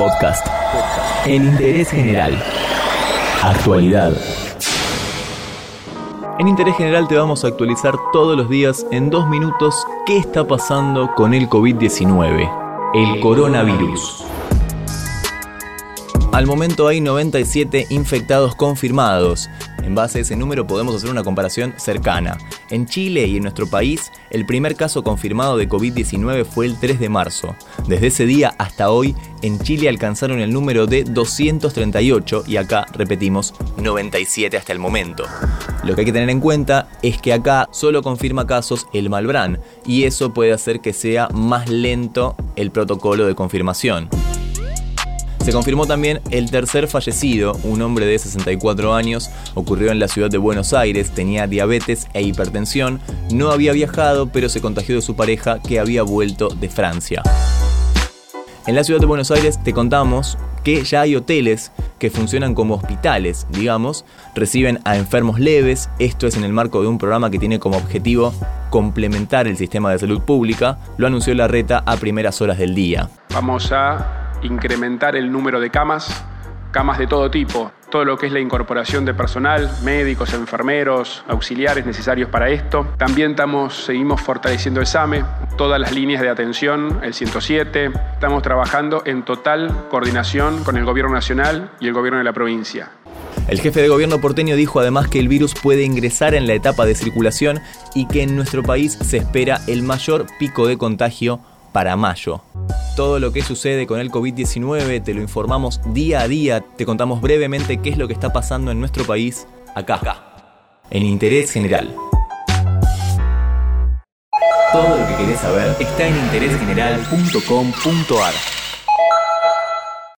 Podcast. En interés general. Actualidad. En Interés General te vamos a actualizar todos los días en dos minutos qué está pasando con el COVID-19, el coronavirus. Al momento hay 97 infectados confirmados. En base a ese número podemos hacer una comparación cercana. En Chile y en nuestro país, el primer caso confirmado de COVID-19 fue el 3 de marzo. Desde ese día hasta hoy, en Chile alcanzaron el número de 238 y acá, repetimos, 97 hasta el momento. Lo que hay que tener en cuenta es que acá solo confirma casos el Malbrán y eso puede hacer que sea más lento el protocolo de confirmación. Se confirmó también el tercer fallecido, un hombre de 64 años, ocurrió en la ciudad de Buenos Aires, tenía diabetes e hipertensión, no había viajado pero se contagió de su pareja que había vuelto de Francia. En la ciudad de Buenos Aires te contamos que ya hay hoteles que funcionan como hospitales, digamos, reciben a enfermos leves, esto es en el marco de un programa que tiene como objetivo complementar el sistema de salud pública, lo anunció la reta a primeras horas del día. Vamos a incrementar el número de camas, camas de todo tipo, todo lo que es la incorporación de personal, médicos, enfermeros, auxiliares necesarios para esto. También estamos, seguimos fortaleciendo el SAME, todas las líneas de atención, el 107. Estamos trabajando en total coordinación con el Gobierno Nacional y el Gobierno de la provincia. El jefe de gobierno porteño dijo además que el virus puede ingresar en la etapa de circulación y que en nuestro país se espera el mayor pico de contagio para mayo. Todo lo que sucede con el COVID-19 te lo informamos día a día, te contamos brevemente qué es lo que está pasando en nuestro país acá, acá en Interés General. Todo lo que querés saber está en interésgeneral.com.ar.